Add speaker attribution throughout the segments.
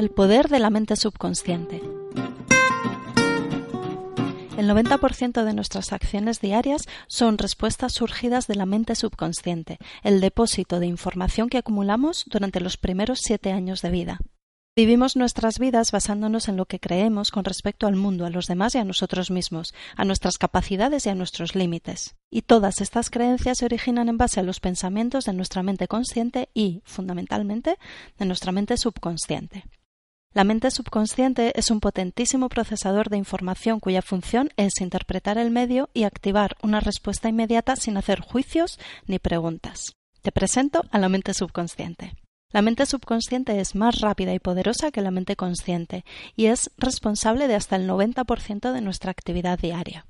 Speaker 1: El poder de la mente subconsciente. El 90% de nuestras acciones diarias son respuestas surgidas de la mente subconsciente, el depósito de información que acumulamos durante los primeros siete años de vida. Vivimos nuestras vidas basándonos en lo que creemos con respecto al mundo, a los demás y a nosotros mismos, a nuestras capacidades y a nuestros límites. Y todas estas creencias se originan en base a los pensamientos de nuestra mente consciente y, fundamentalmente, de nuestra mente subconsciente. La mente subconsciente es un potentísimo procesador de información cuya función es interpretar el medio y activar una respuesta inmediata sin hacer juicios ni preguntas. Te presento a la mente subconsciente. La mente subconsciente es más rápida y poderosa que la mente consciente y es responsable de hasta el 90% de nuestra actividad diaria.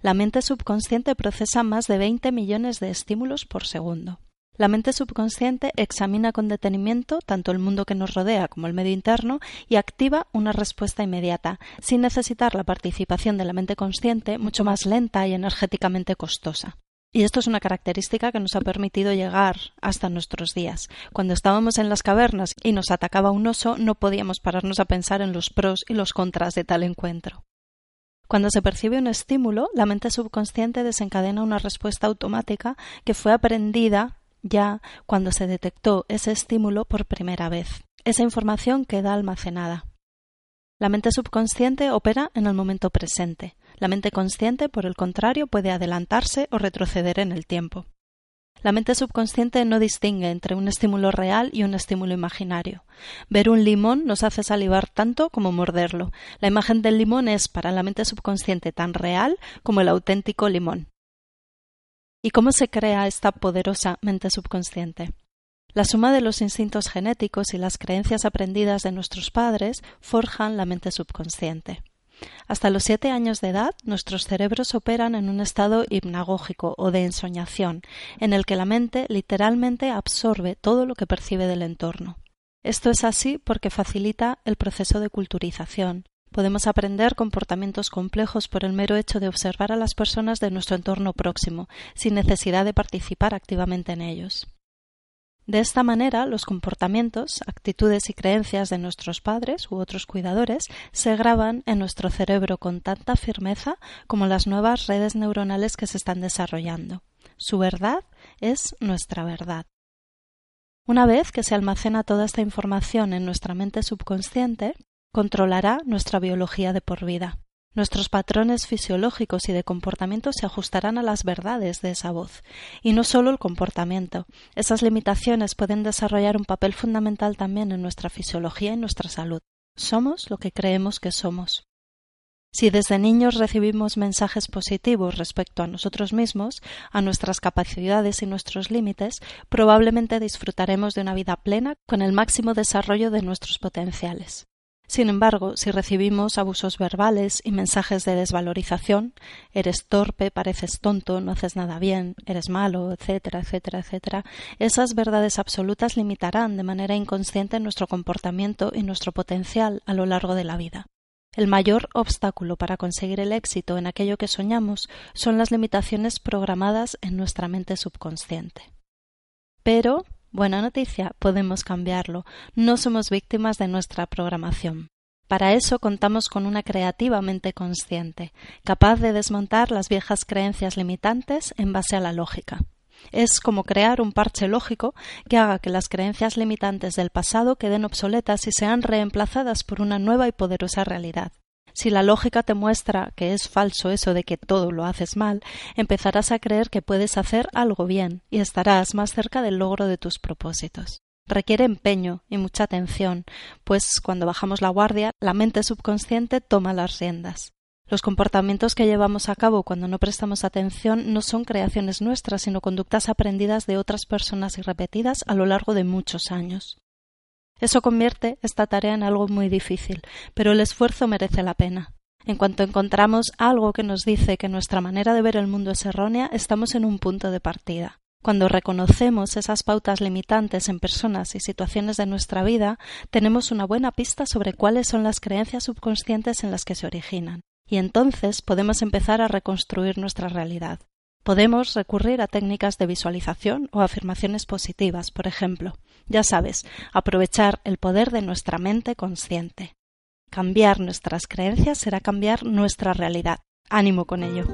Speaker 1: La mente subconsciente procesa más de 20 millones de estímulos por segundo. La mente subconsciente examina con detenimiento tanto el mundo que nos rodea como el medio interno y activa una respuesta inmediata, sin necesitar la participación de la mente consciente, mucho más lenta y energéticamente costosa. Y esto es una característica que nos ha permitido llegar hasta nuestros días. Cuando estábamos en las cavernas y nos atacaba un oso, no podíamos pararnos a pensar en los pros y los contras de tal encuentro. Cuando se percibe un estímulo, la mente subconsciente desencadena una respuesta automática que fue aprendida ya cuando se detectó ese estímulo por primera vez. Esa información queda almacenada. La mente subconsciente opera en el momento presente. La mente consciente, por el contrario, puede adelantarse o retroceder en el tiempo. La mente subconsciente no distingue entre un estímulo real y un estímulo imaginario. Ver un limón nos hace salivar tanto como morderlo. La imagen del limón es para la mente subconsciente tan real como el auténtico limón. ¿Y cómo se crea esta poderosa mente subconsciente? La suma de los instintos genéticos y las creencias aprendidas de nuestros padres forjan la mente subconsciente. Hasta los siete años de edad, nuestros cerebros operan en un estado hipnagógico o de ensoñación, en el que la mente literalmente absorbe todo lo que percibe del entorno. Esto es así porque facilita el proceso de culturización, Podemos aprender comportamientos complejos por el mero hecho de observar a las personas de nuestro entorno próximo, sin necesidad de participar activamente en ellos. De esta manera, los comportamientos, actitudes y creencias de nuestros padres u otros cuidadores se graban en nuestro cerebro con tanta firmeza como las nuevas redes neuronales que se están desarrollando. Su verdad es nuestra verdad. Una vez que se almacena toda esta información en nuestra mente subconsciente, controlará nuestra biología de por vida. Nuestros patrones fisiológicos y de comportamiento se ajustarán a las verdades de esa voz. Y no solo el comportamiento. Esas limitaciones pueden desarrollar un papel fundamental también en nuestra fisiología y nuestra salud. Somos lo que creemos que somos. Si desde niños recibimos mensajes positivos respecto a nosotros mismos, a nuestras capacidades y nuestros límites, probablemente disfrutaremos de una vida plena con el máximo desarrollo de nuestros potenciales. Sin embargo, si recibimos abusos verbales y mensajes de desvalorización, eres torpe, pareces tonto, no haces nada bien, eres malo, etcétera, etcétera, etcétera, esas verdades absolutas limitarán de manera inconsciente nuestro comportamiento y nuestro potencial a lo largo de la vida. El mayor obstáculo para conseguir el éxito en aquello que soñamos son las limitaciones programadas en nuestra mente subconsciente. Pero Buena noticia, podemos cambiarlo. No somos víctimas de nuestra programación. Para eso contamos con una creativa mente consciente, capaz de desmontar las viejas creencias limitantes en base a la lógica. Es como crear un parche lógico que haga que las creencias limitantes del pasado queden obsoletas y sean reemplazadas por una nueva y poderosa realidad. Si la lógica te muestra que es falso eso de que todo lo haces mal, empezarás a creer que puedes hacer algo bien y estarás más cerca del logro de tus propósitos. Requiere empeño y mucha atención, pues cuando bajamos la guardia, la mente subconsciente toma las riendas. Los comportamientos que llevamos a cabo cuando no prestamos atención no son creaciones nuestras, sino conductas aprendidas de otras personas y repetidas a lo largo de muchos años. Eso convierte esta tarea en algo muy difícil, pero el esfuerzo merece la pena. En cuanto encontramos algo que nos dice que nuestra manera de ver el mundo es errónea, estamos en un punto de partida. Cuando reconocemos esas pautas limitantes en personas y situaciones de nuestra vida, tenemos una buena pista sobre cuáles son las creencias subconscientes en las que se originan y entonces podemos empezar a reconstruir nuestra realidad. Podemos recurrir a técnicas de visualización o afirmaciones positivas, por ejemplo. Ya sabes, aprovechar el poder de nuestra mente consciente. Cambiar nuestras creencias será cambiar nuestra realidad. Ánimo con ello.